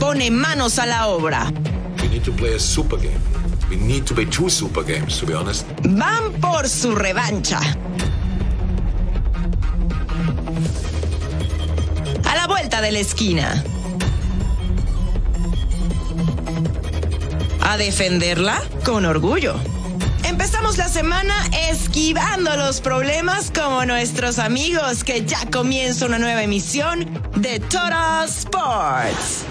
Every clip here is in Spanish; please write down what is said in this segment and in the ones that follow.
Pone manos a la obra. We need to play a super game. We need to play two super games, to be honest. Van por su revancha. A la vuelta de la esquina. A defenderla con orgullo. Empezamos la semana esquivando los problemas como nuestros amigos que ya comienza una nueva emisión de Total Sports.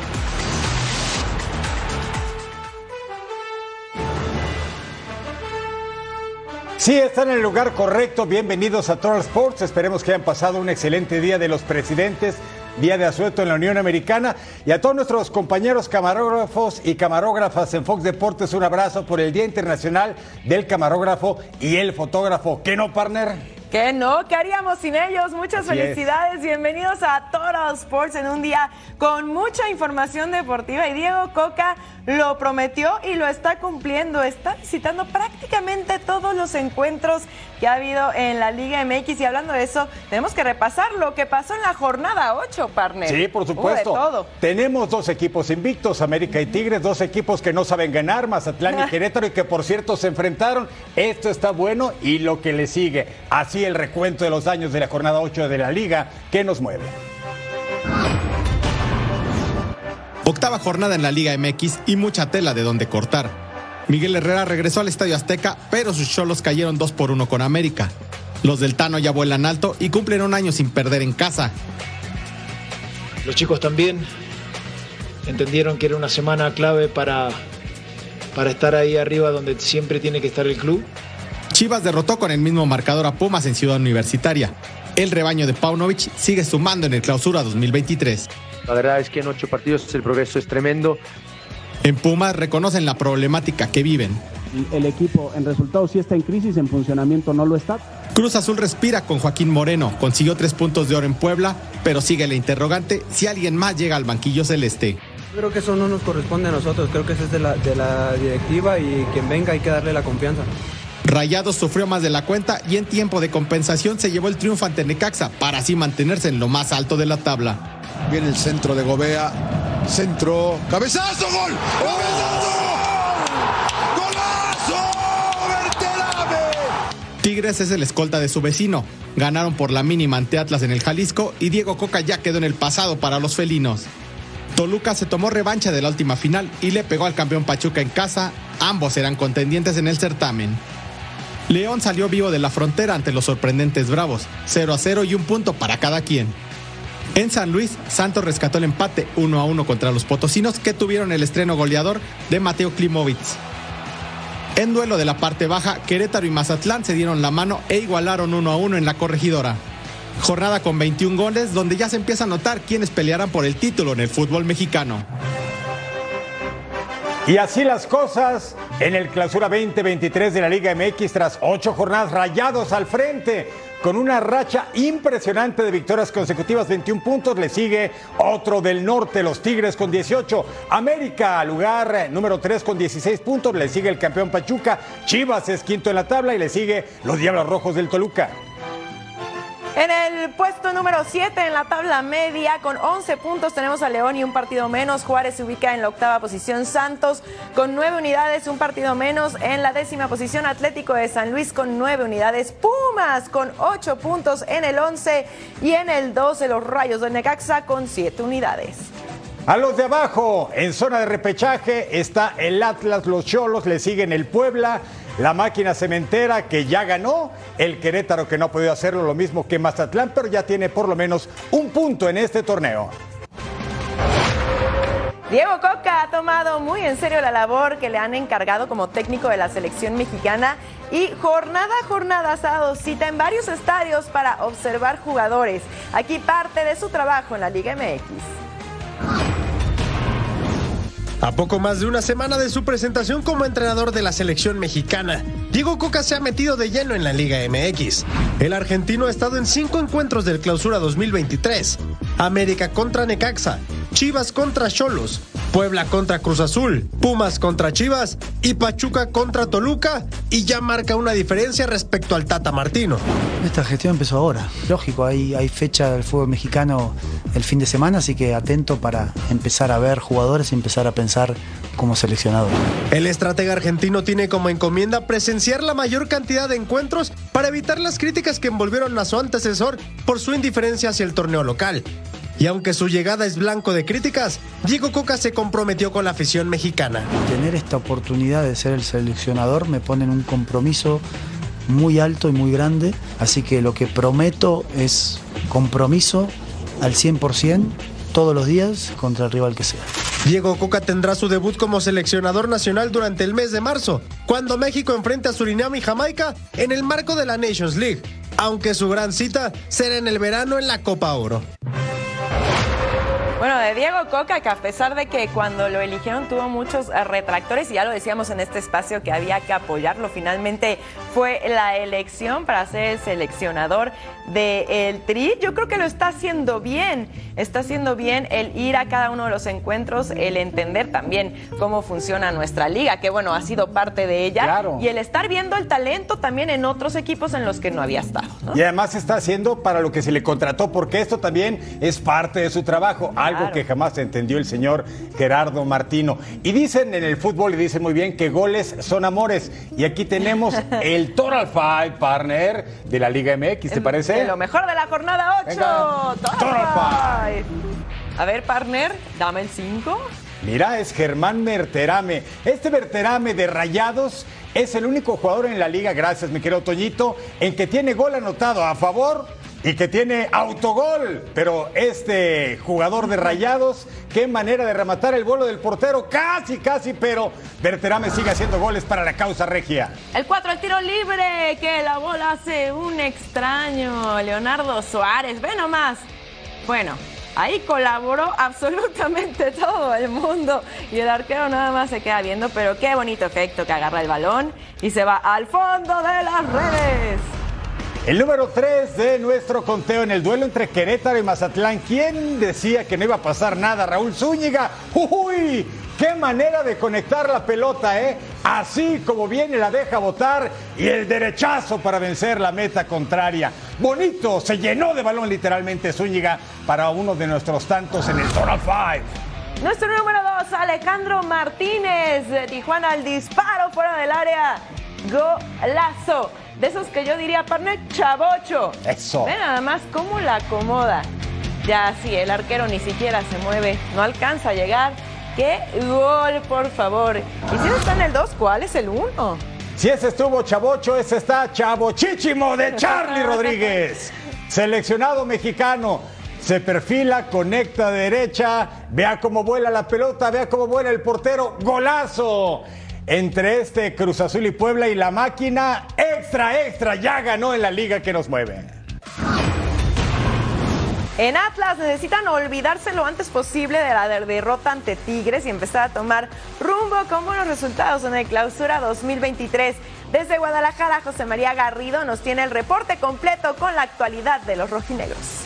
Sí, están en el lugar correcto. Bienvenidos a Total Sports. Esperemos que hayan pasado un excelente día de los presidentes, día de asueto en la Unión Americana. Y a todos nuestros compañeros camarógrafos y camarógrafas en Fox Deportes, un abrazo por el Día Internacional del Camarógrafo y el Fotógrafo. ¿Qué no, partner? ¿Qué no? ¿Qué haríamos sin ellos? Muchas Así es. felicidades. Bienvenidos a Total Sports en un día con mucha información deportiva. Y Diego Coca lo prometió y lo está cumpliendo. Está visitando prácticamente todos los encuentros que ha habido en la Liga MX. Y hablando de eso, tenemos que repasar lo que pasó en la jornada 8, partner. Sí, por de supuesto. todo. Tenemos dos equipos invictos, América y Tigres, dos equipos que no saben ganar, Mazatlán y Querétaro, y que por cierto se enfrentaron. Esto está bueno y lo que le sigue. Así el recuento de los daños de la jornada 8 de la liga que nos mueve. Octava jornada en la Liga MX y mucha tela de donde cortar. Miguel Herrera regresó al Estadio Azteca, pero sus cholos cayeron 2 por 1 con América. Los del Tano ya vuelan alto y cumplen un año sin perder en casa. Los chicos también entendieron que era una semana clave para, para estar ahí arriba donde siempre tiene que estar el club. Chivas derrotó con el mismo marcador a Pumas en Ciudad Universitaria. El rebaño de Paunovic sigue sumando en el clausura 2023. La verdad es que en ocho partidos el progreso es tremendo. En Pumas reconocen la problemática que viven. El equipo en resultados sí está en crisis, en funcionamiento no lo está. Cruz Azul respira con Joaquín Moreno, consiguió tres puntos de oro en Puebla, pero sigue la interrogante si alguien más llega al banquillo celeste. Creo que eso no nos corresponde a nosotros, creo que eso es de la, de la directiva y quien venga hay que darle la confianza. Rayados sufrió más de la cuenta y en tiempo de compensación se llevó el triunfo ante Necaxa para así mantenerse en lo más alto de la tabla. Viene el centro de Gobea. Centro. ¡Cabezazo! ¡Gol! ¡Cabezazo! Tigres es el escolta de su vecino. Ganaron por la mínima ante Atlas en el Jalisco y Diego Coca ya quedó en el pasado para los felinos. Toluca se tomó revancha de la última final y le pegó al campeón Pachuca en casa. Ambos eran contendientes en el certamen. León salió vivo de la frontera ante los sorprendentes Bravos, 0 a 0 y un punto para cada quien. En San Luis, Santos rescató el empate 1 a 1 contra los potosinos que tuvieron el estreno goleador de Mateo Klimovitz. En duelo de la parte baja, Querétaro y Mazatlán se dieron la mano e igualaron 1 a 1 en la corregidora. Jornada con 21 goles donde ya se empieza a notar quiénes pelearán por el título en el fútbol mexicano. Y así las cosas en el clausura 2023 de la Liga MX tras ocho jornadas rayados al frente. Con una racha impresionante de victorias consecutivas, 21 puntos, le sigue otro del norte, los Tigres con 18. América, lugar número 3 con 16 puntos, le sigue el campeón Pachuca. Chivas es quinto en la tabla y le sigue los Diablos Rojos del Toluca. En el puesto número 7 en la tabla media, con 11 puntos, tenemos a León y un partido menos. Juárez se ubica en la octava posición. Santos con 9 unidades, un partido menos. En la décima posición, Atlético de San Luis con 9 unidades. Pumas con 8 puntos en el 11. Y en el 12, los Rayos de Necaxa con 7 unidades. A los de abajo, en zona de repechaje, está el Atlas, los Cholos, le siguen el Puebla, la máquina cementera que ya ganó, el Querétaro que no ha podido hacerlo, lo mismo que Mazatlán, pero ya tiene por lo menos un punto en este torneo. Diego Coca ha tomado muy en serio la labor que le han encargado como técnico de la selección mexicana y jornada a jornada ha dado cita en varios estadios para observar jugadores. Aquí parte de su trabajo en la Liga MX. A poco más de una semana de su presentación como entrenador de la selección mexicana, Diego Coca se ha metido de lleno en la Liga MX. El argentino ha estado en cinco encuentros del Clausura 2023. América contra Necaxa, Chivas contra Cholos, Puebla contra Cruz Azul, Pumas contra Chivas y Pachuca contra Toluca y ya marca una diferencia respecto al Tata Martino. Esta gestión empezó ahora. Lógico, hay, hay fecha del fútbol mexicano el fin de semana, así que atento para empezar a ver jugadores y empezar a pensar como seleccionador. El estratega argentino tiene como encomienda presenciar la mayor cantidad de encuentros para evitar las críticas que envolvieron a su antecesor por su indiferencia hacia el torneo local. Y aunque su llegada es blanco de críticas, Diego Coca se comprometió con la afición mexicana. Tener esta oportunidad de ser el seleccionador me pone en un compromiso muy alto y muy grande, así que lo que prometo es compromiso al 100% todos los días contra el rival que sea. Diego Coca tendrá su debut como seleccionador nacional durante el mes de marzo, cuando México enfrente a Surinam y Jamaica en el marco de la Nations League, aunque su gran cita será en el verano en la Copa Oro. Bueno, de Diego Coca, que a pesar de que cuando lo eligieron tuvo muchos eh, retractores, y ya lo decíamos en este espacio que había que apoyarlo, finalmente fue la elección para ser el seleccionador del Tri. Yo creo que lo está haciendo bien, está haciendo bien el ir a cada uno de los encuentros, el entender también cómo funciona nuestra liga, que bueno, ha sido parte de ella, y el estar viendo el talento también en otros equipos en los que no había estado. Y además está haciendo para lo que se le contrató, porque esto también es parte de su trabajo, algo que jamás entendió el señor Gerardo Martino. Y dicen en el fútbol, y dicen muy bien, que goles son amores. Y aquí tenemos el Total Five Partner de la Liga MX, ¿te parece? De lo mejor de la jornada 8. Total Five. A ver, partner, dame el 5. Mira, es Germán Merterame. Este Merterame de Rayados es el único jugador en la liga, gracias mi querido Toñito, en que tiene gol anotado a favor y que tiene autogol. Pero este jugador de Rayados, qué manera de rematar el vuelo del portero, casi, casi, pero Berterame sigue haciendo goles para la causa regia. El 4, el tiro libre, que la bola hace un extraño, Leonardo Suárez. Ve nomás. Bueno, Ahí colaboró absolutamente todo el mundo y el arquero nada más se queda viendo, pero qué bonito efecto que agarra el balón y se va al fondo de las redes. El número 3 de nuestro conteo en el duelo entre Querétaro y Mazatlán. ¿Quién decía que no iba a pasar nada? Raúl Zúñiga. ¡Uy! ¡Qué manera de conectar la pelota, eh! Así como viene la deja botar y el derechazo para vencer la meta contraria. Bonito, se llenó de balón literalmente Zúñiga para uno de nuestros tantos en el Total Five. Nuestro número 2, Alejandro Martínez de Tijuana, al disparo fuera del área. Golazo. De esos que yo diría, partner, chavocho. Eso. Ve nada más cómo la acomoda. Ya sí, el arquero ni siquiera se mueve, no alcanza a llegar. ¡Qué gol, por favor! ¿Y si no está en el 2, cuál es el 1? Si ese estuvo chavocho, ese está chavochichimo de Charlie Rodríguez. Seleccionado mexicano. Se perfila, conecta derecha. Vea cómo vuela la pelota, vea cómo vuela el portero. ¡Golazo! Entre este Cruz Azul y Puebla y la máquina extra, extra, ya ganó en la liga que nos mueve. En Atlas necesitan olvidarse lo antes posible de la derrota ante Tigres y empezar a tomar rumbo con buenos resultados en el clausura 2023. Desde Guadalajara, José María Garrido nos tiene el reporte completo con la actualidad de los rojinegros.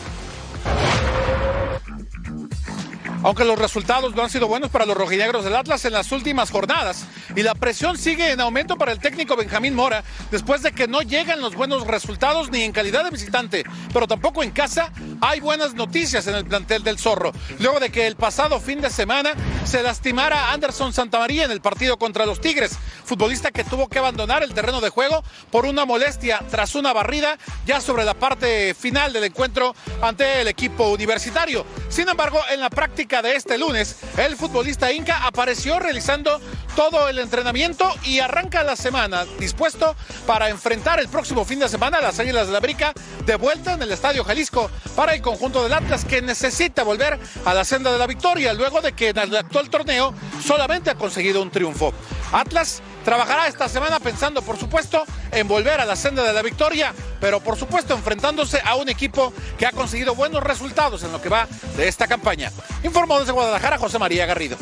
Aunque los resultados no han sido buenos para los rojinegros del Atlas en las últimas jornadas y la presión sigue en aumento para el técnico Benjamín Mora después de que no llegan los buenos resultados ni en calidad de visitante, pero tampoco en casa hay buenas noticias en el plantel del Zorro. Luego de que el pasado fin de semana se lastimara Anderson Santamaría en el partido contra los Tigres, futbolista que tuvo que abandonar el terreno de juego por una molestia tras una barrida ya sobre la parte final del encuentro ante el equipo universitario. Sin embargo, en la práctica de este lunes, el futbolista Inca apareció realizando todo el entrenamiento y arranca la semana dispuesto para enfrentar el próximo fin de semana a las Águilas de la Brica de vuelta en el Estadio Jalisco para el conjunto del Atlas que necesita volver a la senda de la victoria luego de que en el actual torneo solamente ha conseguido un triunfo. Atlas trabajará esta semana pensando, por supuesto, en volver a la senda de la victoria, pero por supuesto enfrentándose a un equipo que ha conseguido buenos resultados en lo que va de esta campaña. Informó desde Guadalajara José María Garrido.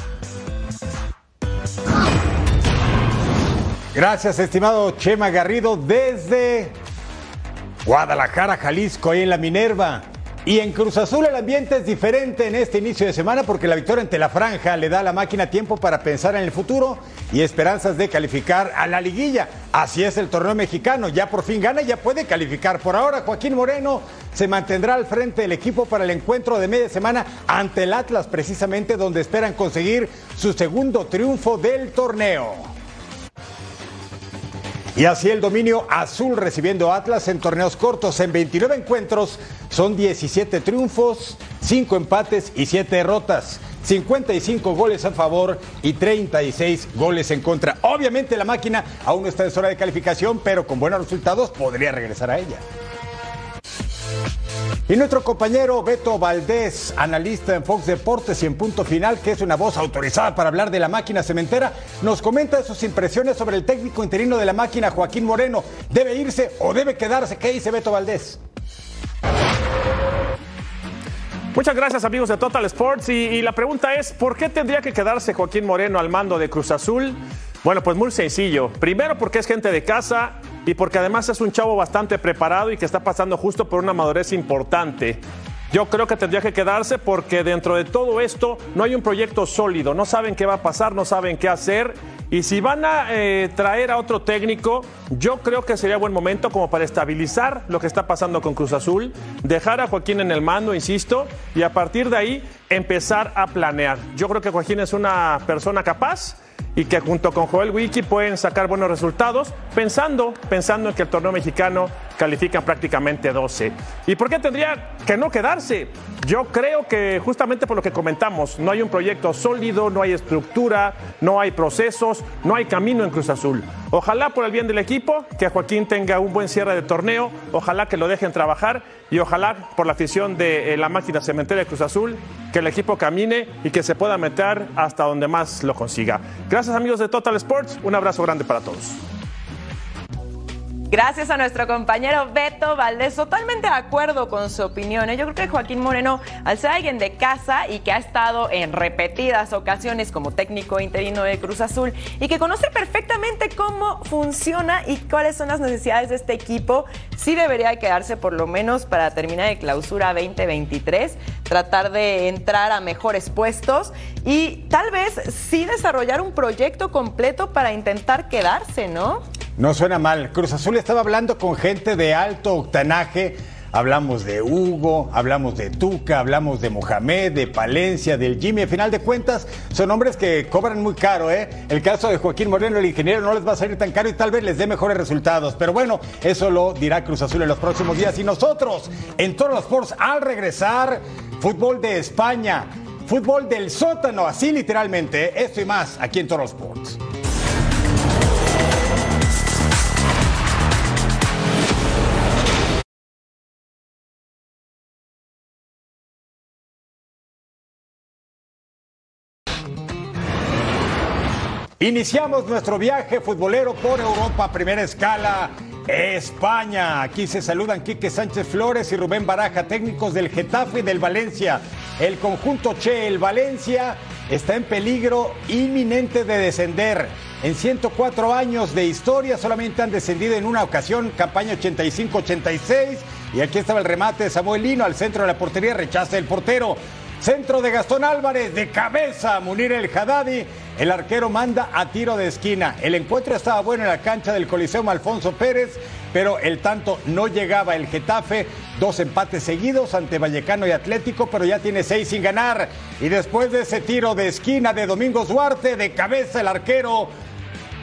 Gracias, estimado Chema Garrido, desde Guadalajara, Jalisco, ahí en la Minerva. Y en Cruz Azul el ambiente es diferente en este inicio de semana porque la victoria ante la franja le da a la máquina tiempo para pensar en el futuro y esperanzas de calificar a la liguilla. Así es el torneo mexicano, ya por fin gana ya puede calificar. Por ahora Joaquín Moreno se mantendrá al frente del equipo para el encuentro de media semana ante el Atlas precisamente donde esperan conseguir su segundo triunfo del torneo. Y así el dominio azul recibiendo Atlas en torneos cortos. En 29 encuentros son 17 triunfos, 5 empates y 7 derrotas. 55 goles a favor y 36 goles en contra. Obviamente la máquina aún no está en zona de calificación, pero con buenos resultados podría regresar a ella. Y nuestro compañero Beto Valdés, analista en Fox Deportes y en Punto Final, que es una voz autorizada para hablar de la máquina cementera, nos comenta sus impresiones sobre el técnico interino de la máquina, Joaquín Moreno. ¿Debe irse o debe quedarse? ¿Qué dice Beto Valdés? Muchas gracias amigos de Total Sports y, la pregunta es, ¿por qué tendría que quedarse Joaquín Moreno al mando de Cruz Azul? Bueno, pues muy sencillo. Primero porque es gente de casa y porque además es un chavo bastante preparado y que está pasando justo por una madurez importante. Yo creo que tendría que quedarse porque dentro de todo esto no hay un proyecto sólido, no saben qué va a pasar, no saben qué hacer. Y si van a eh, traer a otro técnico, yo creo que sería buen momento como para estabilizar lo que está pasando con Cruz Azul, dejar a Joaquín en el mando, insisto, y a partir de ahí empezar a planear. Yo creo que Joaquín es una persona capaz y que junto con Joel Wiki pueden sacar buenos resultados pensando, pensando en que el torneo mexicano califica prácticamente 12. ¿Y por qué tendría que no quedarse? Yo creo que justamente por lo que comentamos, no hay un proyecto sólido, no hay estructura, no hay procesos, no hay camino en Cruz Azul. Ojalá por el bien del equipo, que Joaquín tenga un buen cierre de torneo, ojalá que lo dejen trabajar y ojalá por la afición de eh, la máquina cementera de Cruz Azul, que el equipo camine y que se pueda meter hasta donde más lo consiga. Gracias amigos de Total Sports, un abrazo grande para todos. Gracias a nuestro compañero Beto Valdés, totalmente de acuerdo con su opinión. ¿eh? Yo creo que Joaquín Moreno, al ser alguien de casa y que ha estado en repetidas ocasiones como técnico interino de Cruz Azul y que conoce perfectamente cómo funciona y cuáles son las necesidades de este equipo, sí debería quedarse por lo menos para terminar de clausura 2023, tratar de entrar a mejores puestos y tal vez sí desarrollar un proyecto completo para intentar quedarse, ¿no? No suena mal. Cruz Azul estaba hablando con gente de alto octanaje. Hablamos de Hugo, hablamos de Tuca, hablamos de Mohamed, de Palencia, del Jimmy. A final de cuentas, son hombres que cobran muy caro, ¿eh? El caso de Joaquín Moreno, el ingeniero, no les va a salir tan caro y tal vez les dé mejores resultados. Pero bueno, eso lo dirá Cruz Azul en los próximos días. Y nosotros, en todos sports, al regresar, fútbol de España, fútbol del sótano, así literalmente, ¿eh? esto y más aquí en Toros Sports. Iniciamos nuestro viaje futbolero por Europa, primera escala, España. Aquí se saludan Quique Sánchez Flores y Rubén Baraja, técnicos del Getafe y del Valencia. El conjunto Che, el Valencia, está en peligro inminente de descender. En 104 años de historia solamente han descendido en una ocasión, campaña 85-86. Y aquí estaba el remate de Samuel Lino al centro de la portería, rechaza el portero. Centro de Gastón Álvarez, de cabeza, Munir el Haddadi. El arquero manda a tiro de esquina. El encuentro estaba bueno en la cancha del Coliseo Alfonso Pérez, pero el tanto no llegaba. El Getafe, dos empates seguidos ante Vallecano y Atlético, pero ya tiene seis sin ganar. Y después de ese tiro de esquina de Domingos Duarte, de cabeza el arquero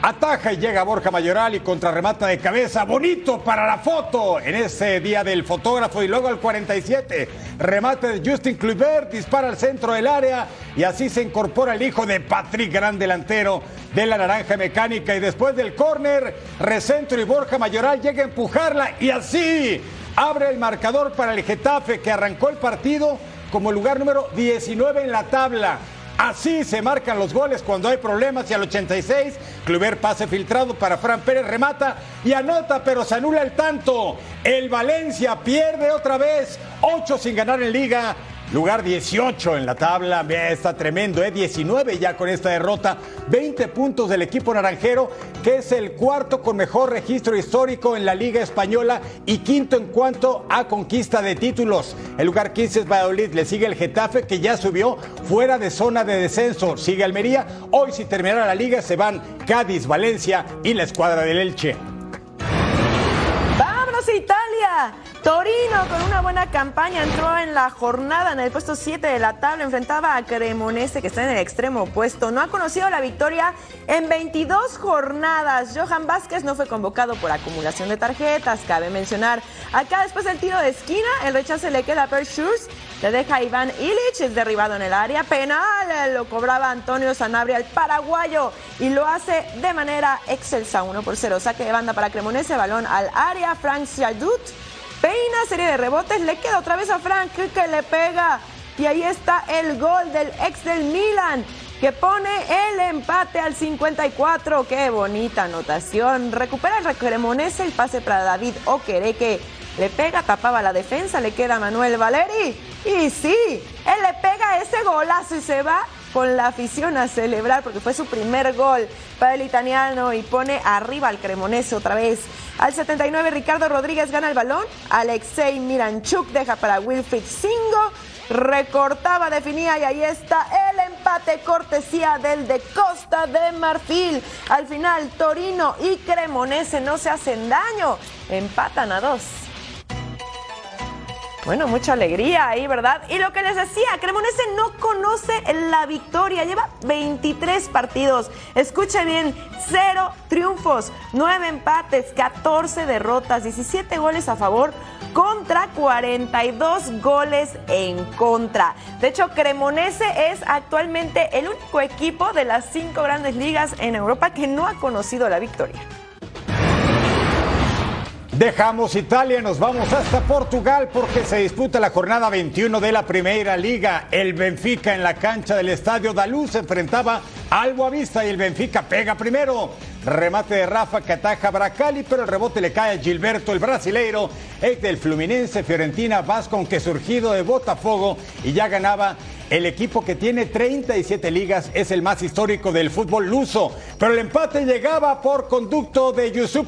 Ataja y llega Borja Mayoral y contrarremata de cabeza. Bonito para la foto en ese día del fotógrafo. Y luego al 47, remate de Justin Kluivert, dispara al centro del área y así se incorpora el hijo de Patrick, gran delantero de la Naranja Mecánica. Y después del córner, recentro y Borja Mayoral llega a empujarla y así abre el marcador para el Getafe que arrancó el partido como lugar número 19 en la tabla. Así se marcan los goles cuando hay problemas y al 86, Kluber pase filtrado para Fran Pérez, remata y anota, pero se anula el tanto. El Valencia pierde otra vez, 8 sin ganar en liga lugar 18 en la tabla. Está tremendo, ¿eh? 19 ya con esta derrota. 20 puntos del equipo naranjero, que es el cuarto con mejor registro histórico en la Liga Española y quinto en cuanto a conquista de títulos. El lugar 15 es Valladolid, le sigue el Getafe, que ya subió fuera de zona de descenso. Sigue Almería. Hoy, si terminara la liga, se van Cádiz, Valencia y la escuadra del Elche. ¡Vámonos a Italia! Torino con una buena campaña entró en la jornada en el puesto 7 de la tabla, enfrentaba a Cremonese que está en el extremo opuesto. No ha conocido la victoria en 22 jornadas. Johan Vázquez no fue convocado por acumulación de tarjetas, cabe mencionar. Acá después del tiro de esquina, el rechazo le queda a Per Schurz, le deja Iván Illich, es derribado en el área penal, lo cobraba Antonio Sanabria, el paraguayo, y lo hace de manera excelsa, 1 por 0. Saque de banda para Cremonese, balón al área, Frank Jadut Peina, serie de rebotes, le queda otra vez a Frank que le pega. Y ahí está el gol del ex del Milan que pone el empate al 54. Qué bonita anotación. Recupera el Cremonese el pase para David Okereke. Le pega, tapaba la defensa, le queda Manuel Valeri. Y sí, él le pega ese golazo y se va con la afición a celebrar porque fue su primer gol para el italiano y pone arriba al Cremonese otra vez. Al 79 Ricardo Rodríguez gana el balón, Alexei Miranchuk deja para Wilfried Singo, recortaba, definía y ahí está el empate cortesía del de Costa de Marfil. Al final Torino y Cremonese no se hacen daño, empatan a dos. Bueno, mucha alegría ahí, ¿verdad? Y lo que les decía, Cremonese no conoce la victoria, lleva 23 partidos. Escuche bien, cero triunfos, 9 empates, 14 derrotas, 17 goles a favor contra 42 goles en contra. De hecho, Cremonese es actualmente el único equipo de las cinco grandes ligas en Europa que no ha conocido la victoria. Dejamos Italia, nos vamos hasta Portugal porque se disputa la jornada 21 de la Primera Liga. El Benfica en la cancha del Estadio Daluz se enfrentaba al Boavista y el Benfica pega primero. Remate de Rafa que ataja Bracali, pero el rebote le cae a Gilberto, el brasileiro, ex del Fluminense, Fiorentina, Vasco, que surgido de Botafogo y ya ganaba el equipo que tiene 37 ligas es el más histórico del fútbol luso, pero el empate llegaba por conducto de Yusuf.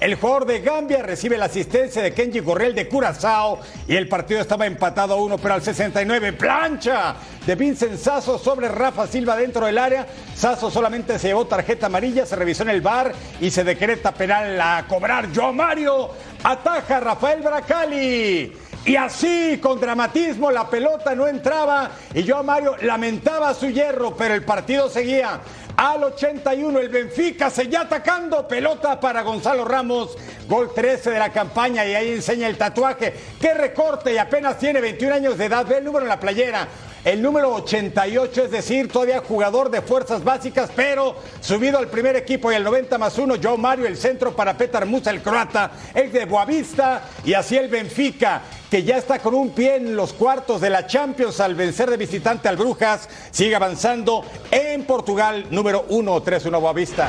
El jugador de Gambia recibe la asistencia de Kenji Gorrell de Curazao y el partido estaba empatado a uno, pero al 69 plancha de Vincent Sasso sobre Rafa Silva dentro del área. Sasso solamente se llevó tarjeta amarilla, se revisó en el bar y se decreta penal a cobrar. Yo Mario ataja a Rafael Bracali. Y así, con dramatismo, la pelota no entraba y yo a Mario lamentaba su hierro, pero el partido seguía. Al 81 el Benfica seguía atacando, pelota para Gonzalo Ramos, gol 13 de la campaña y ahí enseña el tatuaje. Qué recorte y apenas tiene 21 años de edad, ve el número en la playera. El número 88, es decir, todavía jugador de fuerzas básicas, pero subido al primer equipo y el 90 más 1, Joe Mario, el centro para Petar Musa, el croata, el de Boavista y así el Benfica, que ya está con un pie en los cuartos de la Champions al vencer de visitante al Brujas, sigue avanzando en Portugal, número 1, 3-1 Boavista.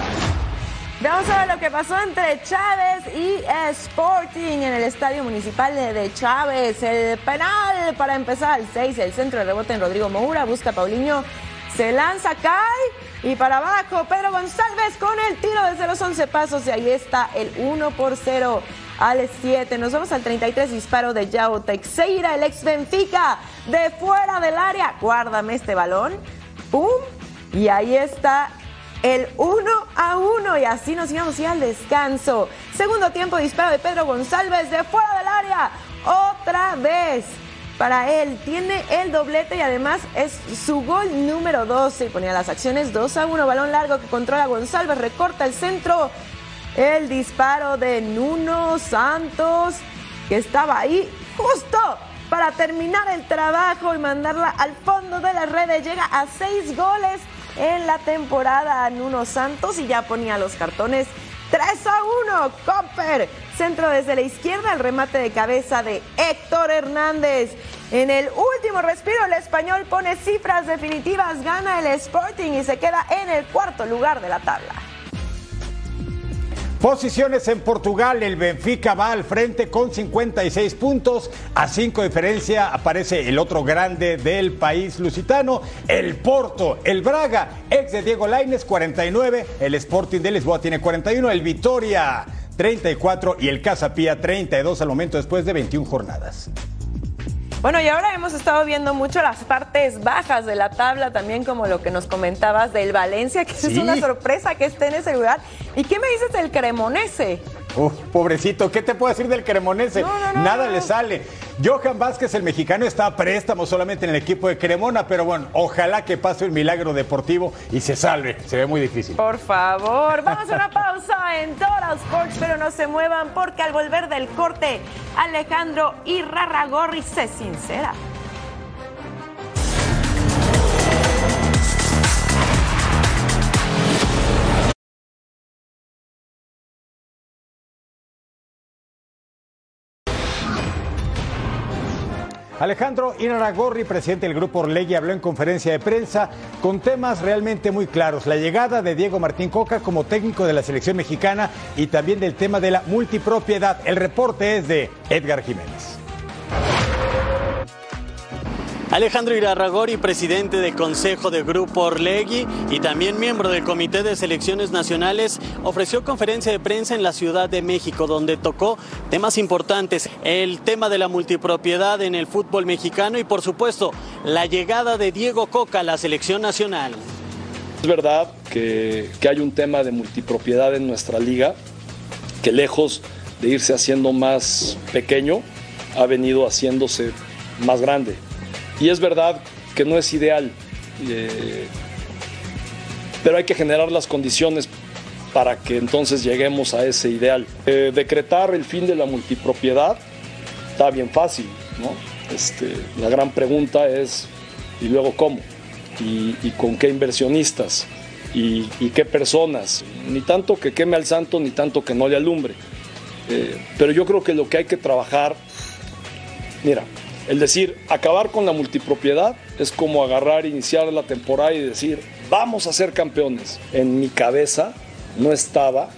Vamos a ver lo que pasó entre Chávez y Sporting en el Estadio Municipal de Chávez. El penal para empezar al 6, el centro de rebote en Rodrigo Moura, busca Paulinho, se lanza, cae y para abajo Pedro González con el tiro desde los 11 pasos y ahí está el 1 por 0 al 7. Nos vamos al 33 disparo de Yao Teixeira, el ex Benfica, de fuera del área. Guárdame este balón. ¡Pum! Y ahí está el 1 a 1 y así nos íbamos ya al descanso. Segundo tiempo, disparo de Pedro González de fuera del área. Otra vez para él. Tiene el doblete y además es su gol número 12. Y ponía las acciones 2 a 1. Balón largo que controla González. Recorta el centro. El disparo de Nuno Santos que estaba ahí justo para terminar el trabajo y mandarla al fondo de las redes. Llega a 6 goles en la temporada Nuno Santos y ya ponía los cartones 3 a 1. Copper, centro desde la izquierda, el remate de cabeza de Héctor Hernández. En el último respiro, el español pone cifras definitivas, gana el Sporting y se queda en el cuarto lugar de la tabla. Posiciones en Portugal, el Benfica va al frente con 56 puntos. A 5 diferencia aparece el otro grande del país lusitano, el Porto, el Braga, ex de Diego Laines, 49. El Sporting de Lisboa tiene 41, el Vitoria 34 y el Casapía 32 al momento después de 21 jornadas. Bueno, y ahora hemos estado viendo mucho las partes bajas de la tabla, también como lo que nos comentabas del Valencia, que es una sorpresa que esté en ese lugar. ¿Y qué me dices del Cremonese? Uf, pobrecito, ¿qué te puedo decir del Cremonese? Nada le sale. Johan Vázquez, el mexicano, está a préstamo solamente en el equipo de Cremona, pero bueno, ojalá que pase un milagro deportivo y se salve. Se ve muy difícil. Por favor, vamos a una pausa en Total Sports, pero no se muevan porque al volver del corte, Alejandro Irrarragorri se sincera. Alejandro Inaragorri, presidente del Grupo Orlegui, habló en conferencia de prensa con temas realmente muy claros. La llegada de Diego Martín Coca como técnico de la selección mexicana y también del tema de la multipropiedad. El reporte es de Edgar Jiménez. Alejandro Irarragori, presidente del Consejo de Grupo Orlegui y también miembro del Comité de Selecciones Nacionales, ofreció conferencia de prensa en la Ciudad de México, donde tocó temas importantes, el tema de la multipropiedad en el fútbol mexicano y, por supuesto, la llegada de Diego Coca a la selección nacional. Es verdad que, que hay un tema de multipropiedad en nuestra liga, que lejos de irse haciendo más pequeño, ha venido haciéndose más grande. Y es verdad que no es ideal, eh, pero hay que generar las condiciones para que entonces lleguemos a ese ideal. Eh, decretar el fin de la multipropiedad está bien fácil, ¿no? Este, la gran pregunta es, ¿y luego cómo? ¿Y, con qué inversionistas? ¿Y, ¿Y, qué personas? Ni tanto que queme al santo, ni tanto que no le alumbre. Eh, pero yo creo que lo que hay que trabajar, mira, el decir, acabar con la multipropiedad es como agarrar, iniciar la temporada y decir, vamos a ser campeones. En mi cabeza no estaba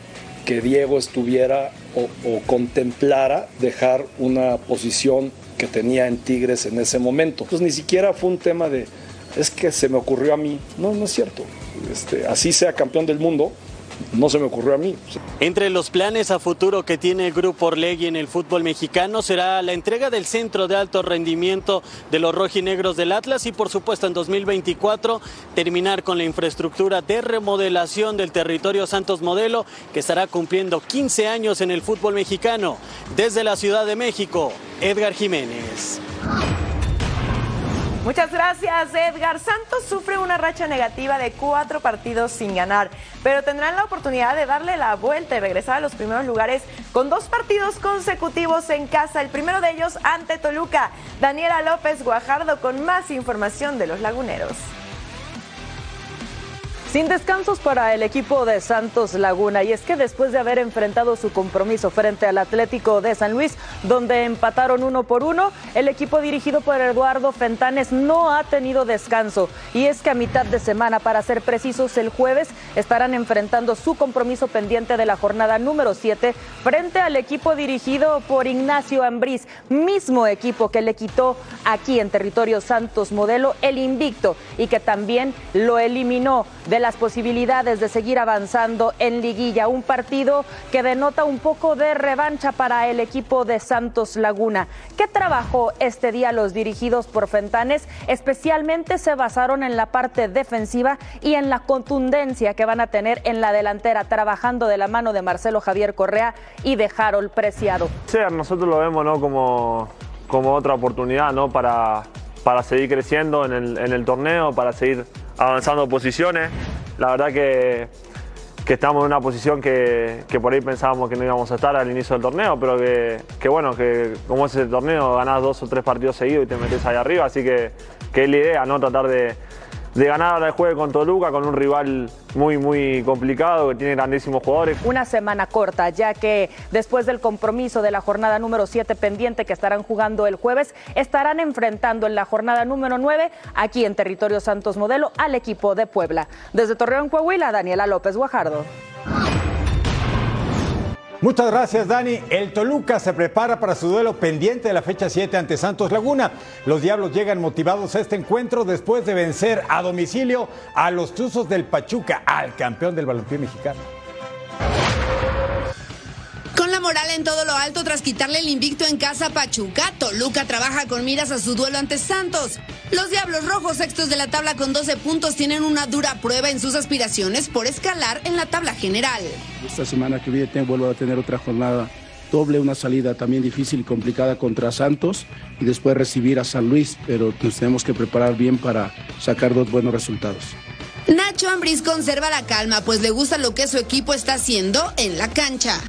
que Diego estuviera o, contemplara dejar una posición que tenía en Tigres en ese momento. Entonces ni siquiera fue un tema de, es que se me ocurrió a mí. No, no es cierto. Este, así sea campeón del mundo, no se me ocurrió a mí. Entre los planes a futuro que tiene el Grupo Orlegui en el fútbol mexicano será la entrega del centro de alto rendimiento de los rojinegros del Atlas y por supuesto en 2024 terminar con la infraestructura de remodelación del territorio Santos Modelo que estará cumpliendo 15 años en el fútbol mexicano. Desde la Ciudad de México, Edgar Jiménez. Muchas gracias, Edgar. Santos sufre una racha negativa de cuatro partidos sin ganar, pero tendrán la oportunidad de darle la vuelta y regresar a los primeros lugares con dos partidos consecutivos en casa. El primero de ellos ante Toluca. Daniela López Guajardo con más información de los laguneros. Sin descansos para el equipo de Santos Laguna. Y es que después de haber enfrentado su compromiso frente al Atlético de San Luis, donde empataron uno por uno, el equipo dirigido por Eduardo Fentanes no ha tenido descanso. Y es que a mitad de semana, para ser precisos, el jueves estarán enfrentando su compromiso pendiente de la jornada número 7 frente al equipo dirigido por Ignacio Ambriz, mismo equipo que le quitó aquí en territorio Santos Modelo el invicto y que también lo eliminó las posibilidades de seguir avanzando en liguilla. Un partido que denota un poco de revancha para el equipo de Santos Laguna. ¿Qué trabajó este día los dirigidos por Fentanes? Especialmente se basaron en la parte defensiva y en la contundencia que van a tener en la delantera, trabajando de la mano de Marcelo Javier Correa y de Harold Preciado. Sí, nosotros lo vemos ¿no? como, como otra oportunidad ¿no? para, para seguir creciendo en el torneo, para seguir avanzando posiciones. La verdad que, que, estamos en una posición que, que, por ahí pensábamos que no íbamos a estar al inicio del torneo, pero que, que bueno, que como es el torneo, ganás dos o tres partidos seguidos y te metes ahí arriba, así que, que es la idea, ¿no? Tratar de, de ganar el juego con Toluca, con un rival muy, muy complicado, que tiene grandísimos jugadores. Una semana corta, ya que después del compromiso de la jornada número 7 pendiente que estarán jugando el jueves, estarán enfrentando en la jornada número 9, aquí en territorio Santos Modelo, al equipo de Puebla. Desde Torreón, Coahuila, Daniela López Guajardo. Muchas gracias, Dani. El Toluca se prepara para su duelo pendiente de la fecha 7 ante Santos Laguna. Los Diablos llegan motivados a este encuentro después de vencer a domicilio a los Tuzos del Pachuca, al campeón del balompié mexicano. Moral en todo lo alto tras quitarle el invicto en casa Pachuca, Toluca trabaja con miras a su duelo ante Santos. Los Diablos Rojos, sextos de la tabla con 12 puntos, tienen una dura prueba en sus aspiraciones por escalar en la tabla general. Esta semana que viene vuelvo a tener otra jornada doble, una salida también difícil y complicada contra Santos y después recibir a San Luis, pero nos tenemos que preparar bien para sacar dos buenos resultados. Nacho Ambriz conserva la calma, pues le gusta lo que su equipo está haciendo en la cancha.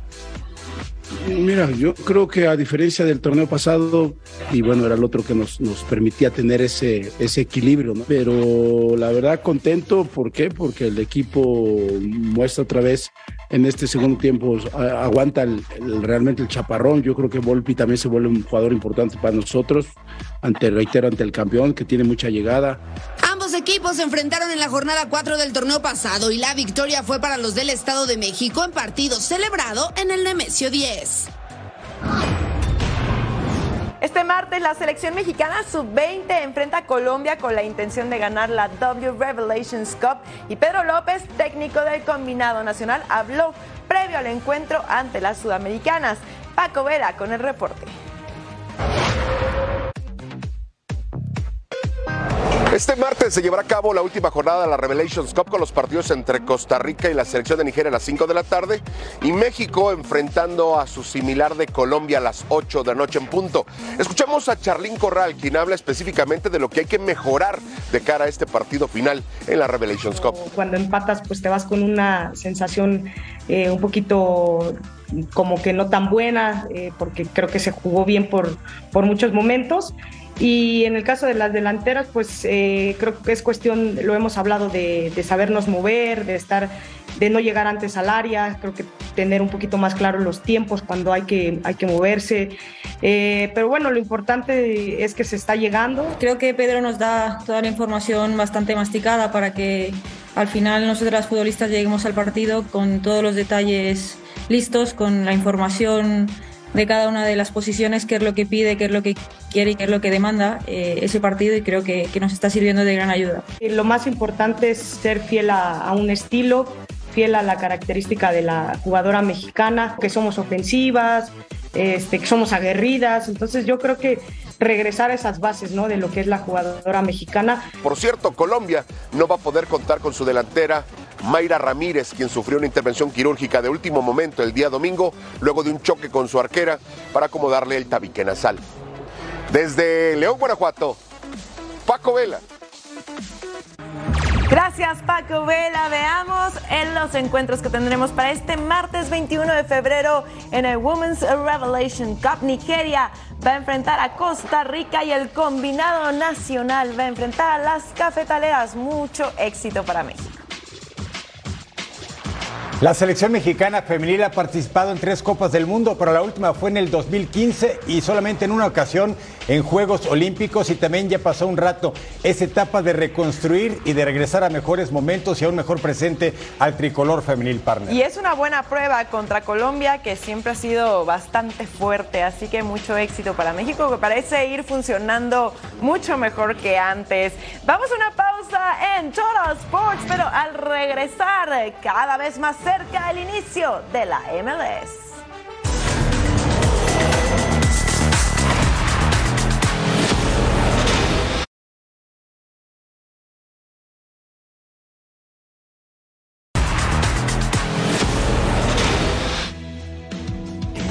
Mira, yo creo que a diferencia del torneo pasado, y bueno, era el otro que nos, nos permitía tener ese, ese equilibrio, ¿no? Pero la verdad contento, ¿por qué? Porque el equipo muestra otra vez en este segundo tiempo, aguanta el- realmente el chaparrón. Yo creo que Volpi también se vuelve un jugador importante para nosotros, ante, reitero, ante el campeón, que tiene mucha llegada. Ambos equipos se enfrentaron en la jornada 4 del torneo pasado y la victoria fue para los del Estado de México en partido celebrado en el Nemesio 10. Este martes la selección mexicana sub-20 enfrenta a Colombia con la intención de ganar la W Revelations Cup y Pedro López, técnico del combinado nacional, habló previo al encuentro ante las sudamericanas. Paco Vera con el reporte. Este martes se llevará a cabo la última jornada de la Revelations Cup con los partidos entre Costa Rica y la selección de Nigeria a las 5 de la tarde y México enfrentando a su similar de Colombia a las 8 de la noche en punto. Escuchamos a Charlín Corral, quien habla específicamente de lo que hay que mejorar de cara a este partido final en la Revelations Cup. cuando empatas pues te vas con una sensación eh, un poquito como que no tan buena eh, porque creo que se jugó bien por, por muchos momentos y en el caso de las delanteras pues eh, creo que es cuestión lo hemos hablado de, de sabernos mover de estar de no llegar antes al área creo que tener un poquito más claro los tiempos cuando hay que hay que moverse. Eh, pero bueno lo importante es que se está llegando. Creo que Pedro nos da toda la información bastante masticada para que al final nosotras futbolistas lleguemos al partido con todos los detalles listos, con la información de cada una de las posiciones, qué es lo que pide, qué es lo que quiere y qué es lo que demanda eh, ese partido y creo que, nos está sirviendo de gran ayuda. Lo más importante es ser fiel a un estilo, fiel a la característica de la jugadora mexicana, que somos ofensivas, este, que somos aguerridas. Entonces yo creo que regresar a esas bases ¿no? de lo que es la jugadora mexicana. Por cierto, Colombia no va a poder contar con su delantera Mayra Ramírez, quien sufrió una intervención quirúrgica de último momento el día domingo, luego de un choque con su arquera para acomodarle el tabique nasal. Desde León, Guanajuato, Paco Vela. Gracias Paco Vela. Veamos en los encuentros que tendremos para este martes 21 de febrero en el Women's Revelation Cup. Nigeria va a enfrentar a Costa Rica y el combinado nacional va a enfrentar a las cafetaleras. Mucho éxito para México. La selección mexicana femenil ha participado en tres Copas del Mundo, pero la última fue en el 2015 y solamente en una ocasión en Juegos Olímpicos y también ya pasó un rato. Es etapa de reconstruir y de regresar a mejores momentos y a un mejor presente al tricolor femenil partner. Y es una buena prueba contra Colombia que siempre ha sido bastante fuerte, así que mucho éxito para México que parece ir funcionando mucho mejor que antes. Vamos a una pausa en Total Sports, pero al regresar cada vez más cerca el inicio de la MLS.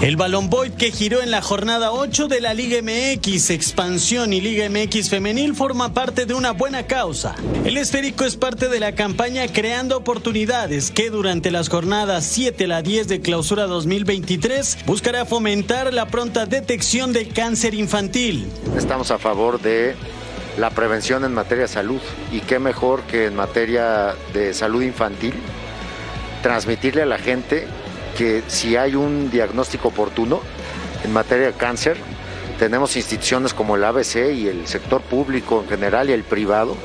El Balón Boy que giró en la jornada 8 de la Liga MX, Expansión y Liga MX Femenil forma parte de una buena causa. El esférico es parte de la campaña Creando Oportunidades que durante las jornadas 7 a la 10 de clausura 2023 buscará fomentar la pronta detección de cáncer infantil. Estamos a favor de la prevención en materia de salud y qué mejor que en materia de salud infantil transmitirle a la gente que si hay un diagnóstico oportuno en materia de cáncer, tenemos instituciones como el ABC y el sector público en general y el privado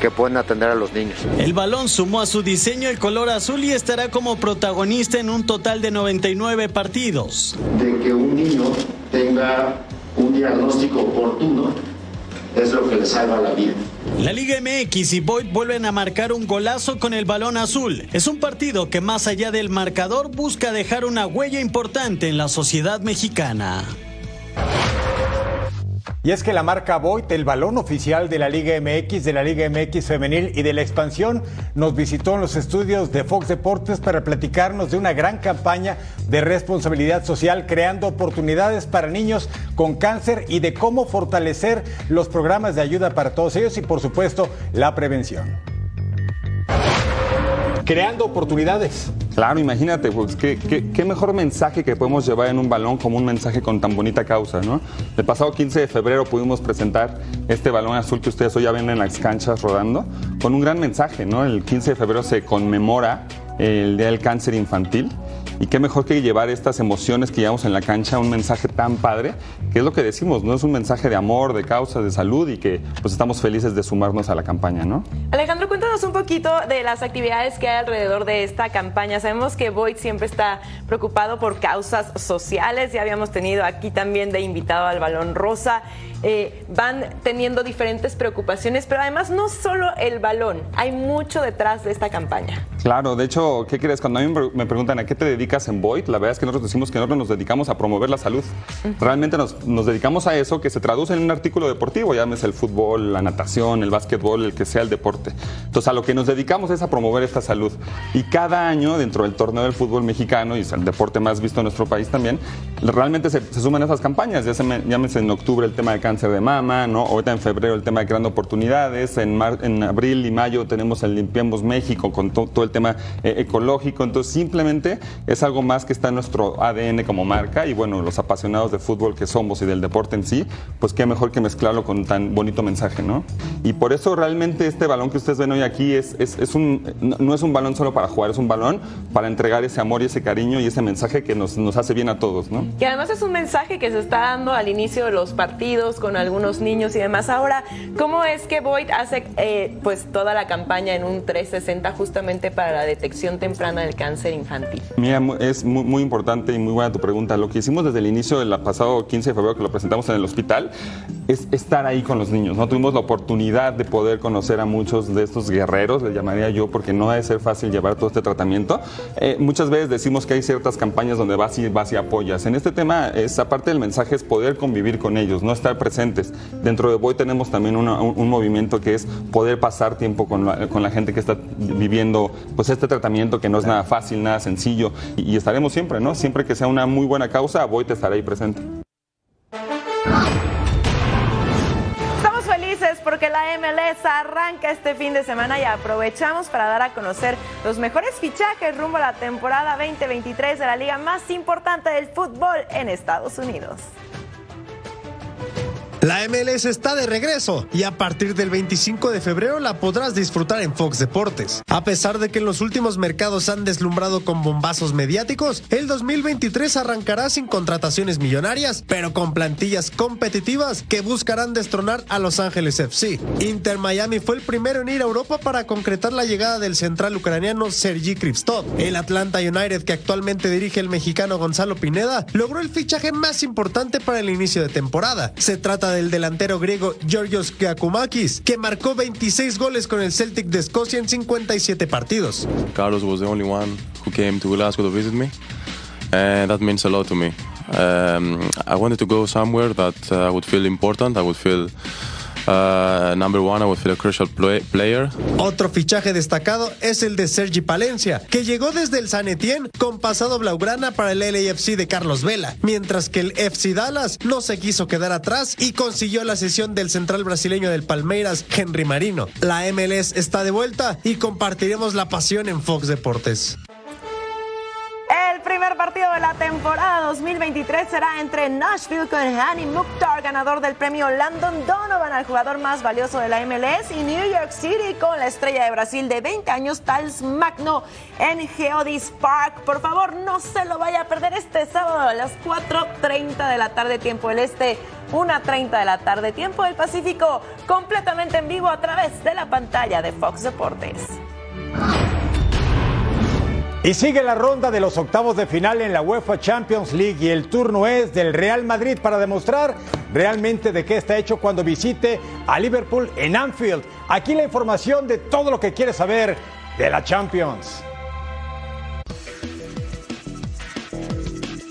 que pueden atender a los niños. El balón sumó a su diseño el color azul y estará como protagonista en un total de 99 partidos. De que un niño tenga un diagnóstico oportuno es lo que le salva la vida. La Liga MX y Boyd vuelven a marcar un golazo con el balón azul. Es un partido que más allá del marcador busca dejar una huella importante en la sociedad mexicana. Y es que la marca Voit, el balón oficial de la Liga MX, de la Liga MX femenil y de la expansión, nos visitó en los estudios de Fox Deportes para platicarnos de una gran campaña de responsabilidad social, creando oportunidades para niños con cáncer y de cómo fortalecer los programas de ayuda para todos ellos y por supuesto la prevención. Creando oportunidades. Claro, imagínate, pues, ¿qué, qué, mejor mensaje que podemos llevar en un balón como un mensaje con tan bonita causa, ¿no? El pasado 15 de febrero pudimos presentar este balón azul que ustedes hoy ya ven en las canchas rodando, con un gran mensaje, ¿no? El 15 de febrero se conmemora el Día del Cáncer Infantil y qué mejor que llevar estas emociones que llevamos en la cancha, un mensaje tan padre, que es lo que decimos, ¿no? Es un mensaje de amor, de causa, de salud y que pues estamos felices de sumarnos a la campaña, ¿no? Alejandro, cuéntanos un poquito de las actividades que hay alrededor de esta campaña. Sabemos que Void siempre está preocupado por causas sociales, ya habíamos tenido aquí también de invitado al Balón Rosa. Eh, van teniendo diferentes preocupaciones, pero además no solo el balón, hay mucho detrás de esta campaña. Claro, de hecho, ¿qué crees? Cuando a mí me preguntan a qué te dedicas en Void, la verdad es que nosotros decimos que nosotros nos dedicamos a promover la salud. Realmente nos, nos, dedicamos a eso que se traduce en un artículo deportivo, llámese el fútbol, la natación, el básquetbol, el que sea el deporte. Entonces, a lo que nos dedicamos es a promover esta salud. Y cada año, dentro del torneo del fútbol mexicano, y es el deporte más visto en nuestro país también, realmente se, suman esas campañas. Ya se llámese en octubre el tema de cáncer de mama, ¿no? Ahorita en febrero el tema de creando oportunidades, en, en abril y mayo tenemos el Limpiemos México con todo el tema eh, ecológico, entonces simplemente es algo más que está en nuestro ADN como marca y bueno, los apasionados de fútbol que somos y del deporte en sí, pues qué mejor que mezclarlo con tan bonito mensaje, ¿no? Y por eso realmente este balón que ustedes ven hoy aquí es, es, es un, no es un balón solo para jugar, es un balón para entregar ese amor y ese cariño y ese mensaje que nos, nos hace bien a todos, ¿no? Y además es un mensaje que se está dando al inicio de los partidos con algunos niños y demás. Ahora, ¿cómo es que Void hace eh, pues toda la campaña en un 360 justamente para la detección temprana del cáncer infantil? Mira, es muy, muy importante y muy buena tu pregunta. Lo que hicimos desde el inicio del pasado 15 de febrero que lo presentamos en el hospital es estar ahí con los niños. ¿no? Tuvimos la oportunidad de poder conocer a muchos de estos guerreros, le llamaría yo, porque no debe ser fácil llevar todo este tratamiento. Eh, muchas veces decimos que hay ciertas campañas donde vas y vas y apoyas. En este tema, es, aparte del mensaje, es poder convivir con ellos, no estar Dentro de Boy tenemos también un, movimiento que es poder pasar tiempo con la, gente que está viviendo pues este tratamiento que no es nada fácil, nada sencillo y, estaremos siempre, ¿no? Siempre que sea una muy buena causa, Boy te estará ahí presente. Porque la MLS arranca este fin de semana y aprovechamos para dar a conocer los mejores fichajes rumbo a la temporada 2023 de la liga más importante del fútbol en Estados Unidos. La MLS está de regreso y a partir del 25 de febrero la podrás disfrutar en Fox Deportes. A pesar de que en los últimos mercados han deslumbrado con bombazos mediáticos, el 2023 arrancará sin contrataciones millonarias, pero con plantillas competitivas que buscarán destronar a Los Ángeles FC. Inter Miami fue el primero en ir a Europa para concretar la llegada del central ucraniano Sergi Kripstov. El Atlanta United, que actualmente dirige el mexicano Gonzalo Pineda, logró el fichaje más importante para el inicio de temporada. Se trata del delantero griego Georgios Giacomakis, que marcó 26 goles con el Celtic de Escocia en 57 partidos. Carlos was the only one who came to Glasgow to visit me, and that means a lot to me. Um, I wanted to go somewhere that uh, I would feel important, I would feel Uh, number one, a crucial player. Otro fichaje destacado es el de Sergi Palencia, que llegó desde el San Etienne con pasado blaugrana para el LAFC de Carlos Vela, mientras que el FC Dallas no se quiso quedar atrás y consiguió la sesión del central brasileño del Palmeiras, Henry Marino. La MLS está de vuelta y compartiremos la pasión en Fox Deportes. Primer partido de la temporada 2023 será entre Nashville con Hani Mukhtar, ganador del premio Landon Donovan al jugador más valioso de la MLS, y New York City con la estrella de Brasil de 20 años, Tals Magno, en Geodis Park. Por favor, no se lo vaya a perder este sábado a las 4.30 de la tarde, tiempo del Este. 1.30 de la tarde, tiempo del Pacífico, completamente en vivo a través de la pantalla de Fox Deportes. Y sigue la ronda de los octavos de final en la UEFA Champions League y el turno es del Real Madrid para demostrar realmente de qué está hecho cuando visite a Liverpool en Anfield. Aquí la información de todo lo que quiere saber de la Champions.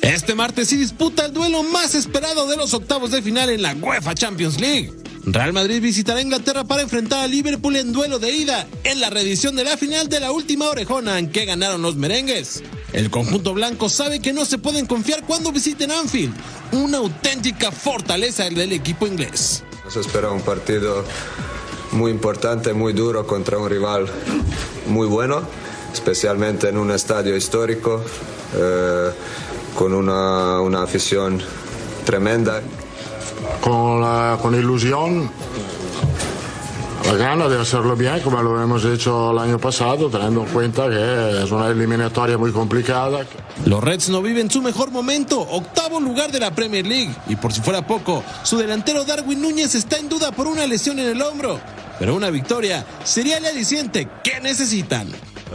Este martes se disputa el duelo más esperado de los octavos de final en la UEFA Champions League. Real Madrid visitará Inglaterra para enfrentar a Liverpool en duelo de ida en la reedición de la final de la última orejona en que ganaron los merengues. El conjunto blanco sabe que no se pueden confiar cuando visiten Anfield, una auténtica fortaleza del equipo inglés. Nos espera un partido muy importante, muy duro contra un rival muy bueno, especialmente en un estadio histórico, eh, con una, una afición tremenda. Con, la, con ilusión, la gana de hacerlo bien como lo hemos hecho el año pasado, teniendo en cuenta que es una eliminatoria muy complicada. Los Reds no viven su mejor momento, octavo lugar de la Premier League. Y por si fuera poco, su delantero Darwin Núñez está en duda por una lesión en el hombro. Pero una victoria sería el aliciente que necesitan.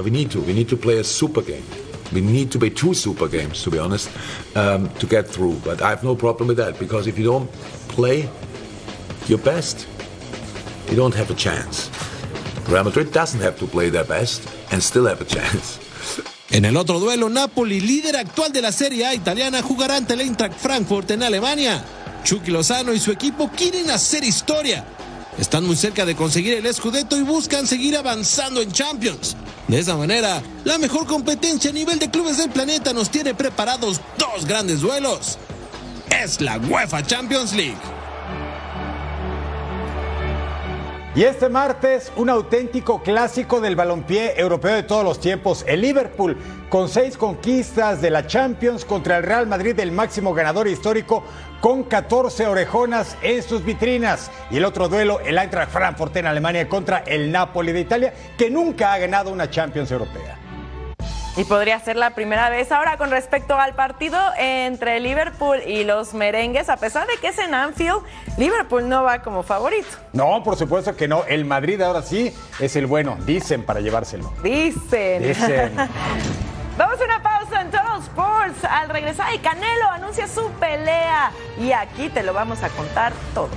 We need to. We need to play a super game. We need to play two super games, to be honest, um, to get through. But I have no problem with that because if you don't play your best, you don't have a chance. Real Madrid doesn't have to play their best and still have a chance. En el otro duelo, Napoli, líder actual de la Serie A italiana, jugará ante el Eintracht Frankfurt en Alemania. Chucky Lozano y su equipo quieren hacer historia. Están muy cerca de conseguir el Scudetto y buscan seguir avanzando en Champions. De esa manera, la mejor competencia a nivel de clubes del planeta nos tiene preparados dos grandes duelos. Es la UEFA Champions League. Y este martes, un auténtico clásico del balompié europeo de todos los tiempos, el Liverpool, con seis conquistas de la Champions contra el Real Madrid, el máximo ganador histórico, con 14 orejonas en sus vitrinas. Y el otro duelo, el Eintracht Frankfurt en Alemania contra el Napoli de Italia, que nunca ha ganado una Champions europea. Y podría ser la primera vez. Ahora, con respecto al partido entre Liverpool y los merengues, a pesar de que es en Anfield, Liverpool no va como favorito. No, por supuesto que no. El Madrid ahora sí es el bueno, dicen, para llevárselo. Dicen. Dicen. Vamos a una pausa en Total Sports. Al regresar, el Canelo anuncia su pelea. Y aquí te lo vamos a contar todo.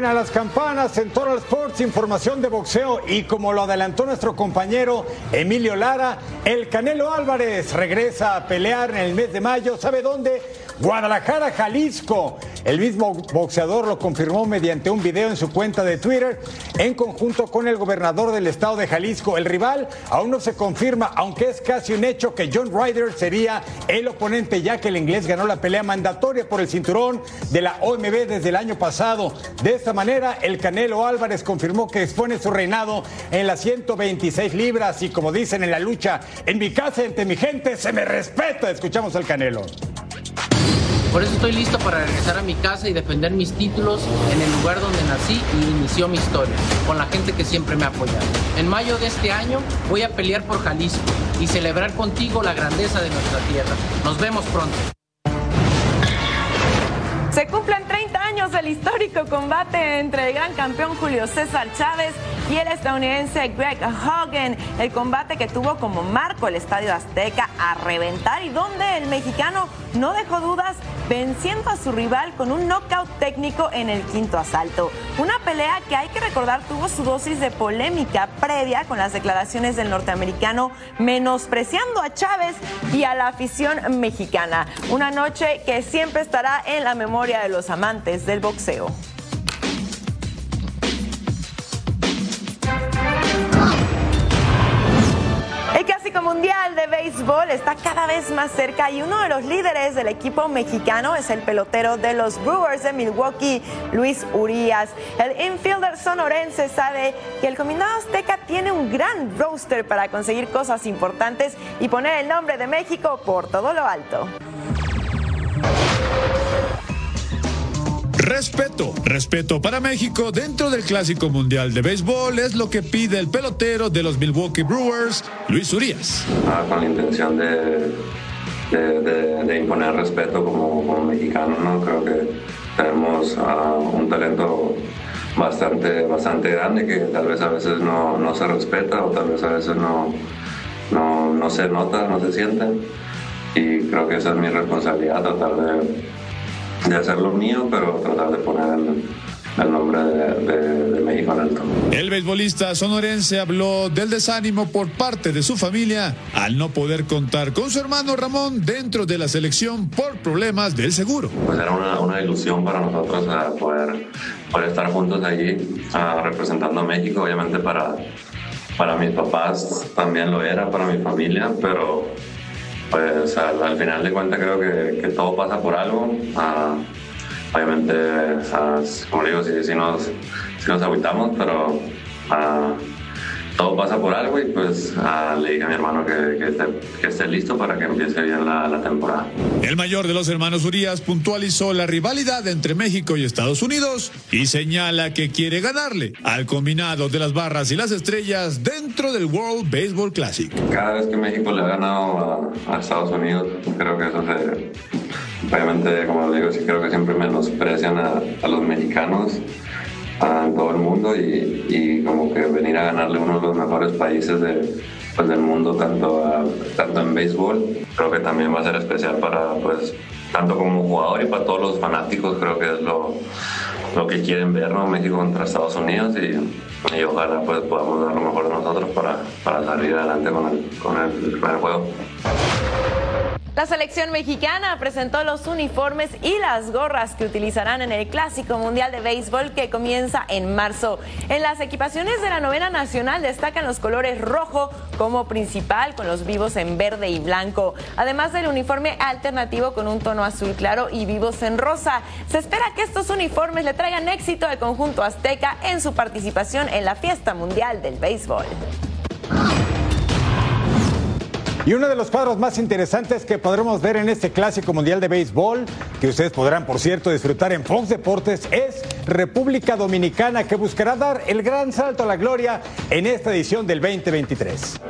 Suenan las campanas en Total Sports, información de boxeo y como lo adelantó nuestro compañero Emilio Lara, el Canelo Álvarez regresa a pelear en el mes de mayo, ¿sabe dónde? Guadalajara, Jalisco. El mismo boxeador lo confirmó mediante un video en su cuenta de Twitter en conjunto con el gobernador del estado de Jalisco. El rival aún no se confirma, aunque es casi un hecho que John Ryder sería el oponente ya que el inglés ganó la pelea mandatoria por el cinturón de la OMB desde el año pasado. De esta manera, el Canelo Álvarez confirmó que expone su reinado en las 126 libras y como dicen en la lucha, en mi casa, entre mi gente, se me respeta. Escuchamos al Canelo. Por eso estoy listo para regresar a mi casa y defender mis títulos en el lugar donde nací y inició mi historia, con la gente que siempre me ha apoyado. En mayo de este año voy a pelear por Jalisco y celebrar contigo la grandeza de nuestra tierra. Nos vemos pronto. Se cumplen 30 años del histórico combate entre el gran campeón Julio César Chávez y el estadounidense Greg Hogan. El combate que tuvo como marco el Estadio Azteca a reventar y donde el mexicano no dejó dudas venciendo a su rival con un knockout técnico en el quinto asalto. Una pelea que hay que recordar tuvo su dosis de polémica previa con las declaraciones del norteamericano menospreciando a Chávez y a la afición mexicana. Una noche que siempre estará en la memoria de los amantes del boxeo. Mundial de Béisbol está cada vez más cerca y uno de los líderes del equipo mexicano es el pelotero de los Brewers de Milwaukee, Luis Urias. El infielder sonorense sabe que el combinado azteca tiene un gran roster para conseguir cosas importantes y poner el nombre de México por todo lo alto. Respeto, respeto para México dentro del Clásico Mundial de Béisbol es lo que pide el pelotero de los Milwaukee Brewers, Luis Urias. Ah, con la intención de, imponer respeto como, como mexicano, ¿no? Creo que tenemos ah, un talento bastante, bastante grande que tal vez a veces no, no se respeta o tal vez a veces no, no, no se nota, no se siente. Y creo que esa es mi responsabilidad, tratar de de hacer lo mío, pero tratar de poner el, nombre de, México en alto. El beisbolista sonorense habló del desánimo por parte de su familia al no poder contar con su hermano Ramón dentro de la selección por problemas del seguro. Pues era una, ilusión para nosotros poder, poder estar juntos allí representando a México, obviamente para, para mis papás también lo era, para mi familia, pero pues al, final de cuentas creo que, todo pasa por algo. Ah, obviamente, como digo, sí, sí, nos, aguitamos, pero ah, todo pasa por algo y pues ah, le dije a mi hermano que, esté, listo para que empiece bien la, temporada. El mayor de los hermanos Urias puntualizó la rivalidad entre México y Estados Unidos y señala que quiere ganarle al combinado de las barras y las estrellas dentro del World Baseball Classic. Cada vez que México le ha ganado a, Estados Unidos, creo que eso se... Obviamente, como digo, sí creo que siempre menosprecian a, a los mexicanos en todo el mundo y, como que venir a ganarle uno de los mejores países pues, del mundo, tanto, tanto en béisbol, creo que también va a ser especial para, pues, tanto como jugador y para todos los fanáticos, creo que es lo, lo que quieren ver, ¿no? México contra Estados Unidos y, y, ojalá pues podamos dar lo mejor de nosotros para, para salir adelante con el, con el primer juego. La selección mexicana presentó los uniformes y las gorras que utilizarán en el Clásico Mundial de Béisbol que comienza en marzo. En las equipaciones de la novena nacional destacan los colores rojo como principal con los vivos en verde y blanco, además del uniforme alternativo con un tono azul claro y vivos en rosa. Se espera que estos uniformes le traigan éxito al conjunto azteca en su participación en la fiesta mundial del béisbol. Y uno de los cuadros más interesantes que podremos ver en este Clásico Mundial de Béisbol, que ustedes podrán, por cierto, disfrutar en Fox Deportes, es República Dominicana, que buscará dar el gran salto a la gloria en esta edición del 2023.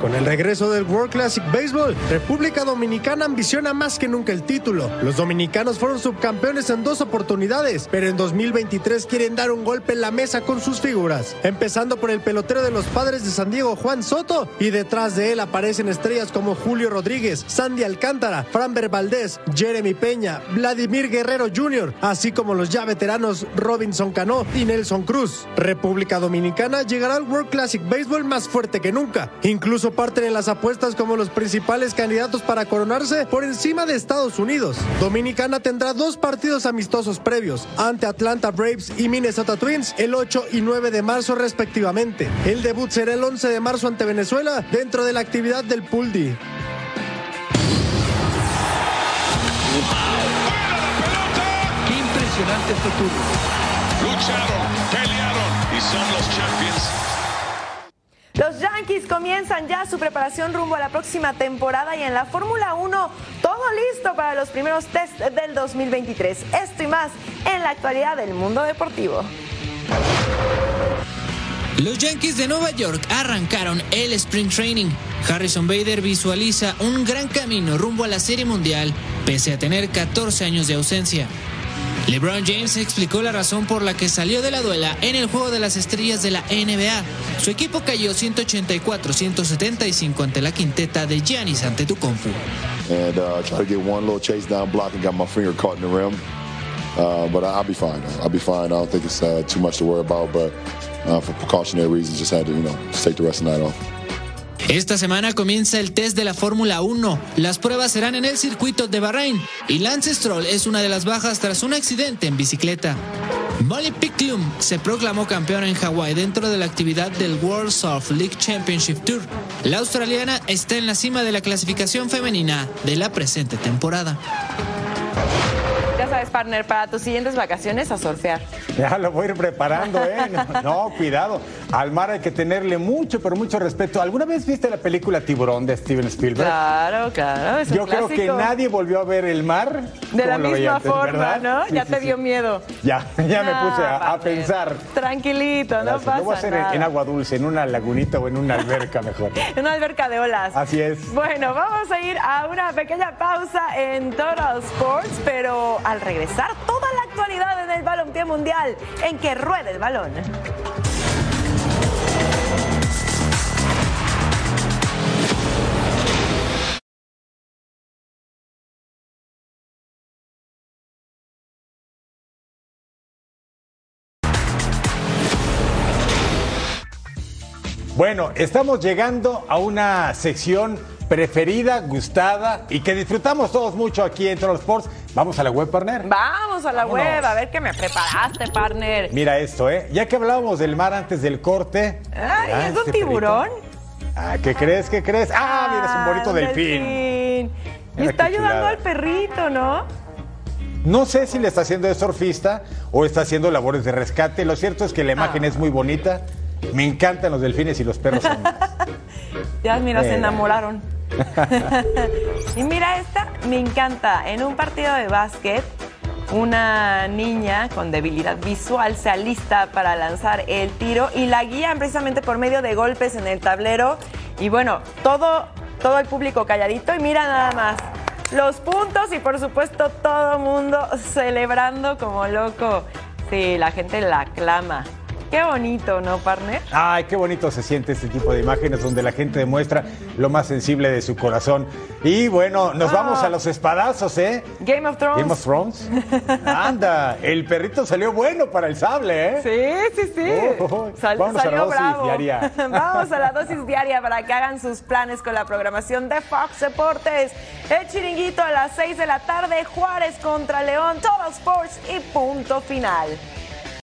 Con el regreso del World Classic Baseball, República Dominicana ambiciona más que nunca el título. Los dominicanos fueron subcampeones en dos oportunidades, pero en 2023 quieren dar un golpe en la mesa con sus figuras. Empezando por el pelotero de los padres de San Diego, Juan Soto, y detrás de él aparecen estrellas como Julio Rodríguez, Sandy Alcántara, Franber Valdés, Jeremy Peña, Vladimir Guerrero Jr., así como los ya veteranos Robinson Cano y Nelson Cruz. República Dominicana llegará al World Classic Baseball más fuerte que nunca, incluso parten en las apuestas como los principales candidatos para coronarse por encima de Estados Unidos. Dominicana tendrá dos partidos amistosos previos ante Atlanta Braves y Minnesota Twins el 8 y 9 de marzo respectivamente. El debut será el 11 de marzo ante Venezuela dentro de la actividad del Pool D. impresionante este Lucharon, pelearon y son los champions los Yankees comienzan ya su preparación rumbo a la próxima temporada y en la Fórmula 1 todo listo para los primeros test del 2023. Esto y más en la actualidad del mundo deportivo. Los Yankees de Nueva York arrancaron el Sprint Training. Harrison Bader visualiza un gran camino rumbo a la Serie Mundial, pese a tener 14 años de ausencia. LeBron James explicó la razón por la que salió de la duela en el juego de las estrellas de la NBA. Su equipo cayó 184-175 ante la quinteta de Giannis Antetokounmpo. And uh, try to get one little chase down block and got my finger caught in the rim. Uh, but I'll be fine. I'll be fine. I don't think it's uh, too much to worry about. But uh, for precautionary reasons, just had to, you know, take the rest of the night off. Esta semana comienza el test de la Fórmula 1. Las pruebas serán en el circuito de Bahrein y Lance Stroll es una de las bajas tras un accidente en bicicleta. Molly Picklum se proclamó campeona en Hawái dentro de la actividad del World Surf League Championship Tour. La australiana está en la cima de la clasificación femenina de la presente temporada. Partner, para tus siguientes vacaciones a surfear. Ya lo voy a ir preparando, ¿eh? No, no, cuidado. Al mar hay que tenerle mucho, pero mucho respeto. ¿Alguna vez viste la película Tiburón de Steven Spielberg? Claro, claro. Es un Yo creo que nadie volvió a ver el mar. De la misma antes, forma, ¿verdad? ¿no? Sí, ya sí, te sí. dio miedo. Ya, ya me puse a- pensar. Tranquilito, no Gracias. pasa Lo voy a hacer en- nada. en agua dulce, en una lagunita o en una alberca mejor. En una alberca de olas. Así es. Bueno, vamos a ir a una pequeña pausa en Total Sports, pero al toda la actualidad en el balompié mundial, en que ruede el balón. Bueno, estamos llegando a una sección preferida, gustada y que disfrutamos todos mucho aquí en Total Sports. Vamos a la web, partner. Vamos a la Vámonos. web, a ver qué me preparaste, partner. Mira esto, ¿eh? Ya que hablábamos del mar antes del corte. Ay, mira, ¿es un este tiburón? perrito. Ah, ¿qué crees? ¿Qué crees? Ah, mira, es un bonito delfín. delfín. Y está ayudando al perrito, ¿no? No sé si le está haciendo de surfista o está haciendo labores de rescate. Lo cierto es que la imagen Ah. es muy bonita. Me encantan los delfines y los perros. Ya, mira, se enamoraron. y mira esta, me encanta. En un partido de básquet, una niña con debilidad visual se alista para lanzar el tiro y la guían precisamente por medio de golpes en el tablero. Y bueno, todo, todo el público calladito y mira nada más. Los puntos y por supuesto todo mundo celebrando como loco. Sí, la gente la aclama. Qué bonito, ¿no, partner? Ay, qué bonito se siente este tipo de imágenes donde la gente demuestra lo más sensible de su corazón. Y bueno, nos vamos a los espadazos, ¿eh? Game of Thrones. Game of Thrones. Anda, el perrito salió bueno para el sable, ¿eh? Sí, sí, sí. Oh, Sal- vámonos a la salió dosis bravo. diaria. Vamos a la dosis diaria para que hagan sus planes con la programación de Fox Deportes. El chiringuito a las 6 de la tarde, Juárez contra León, Total Sports y punto final.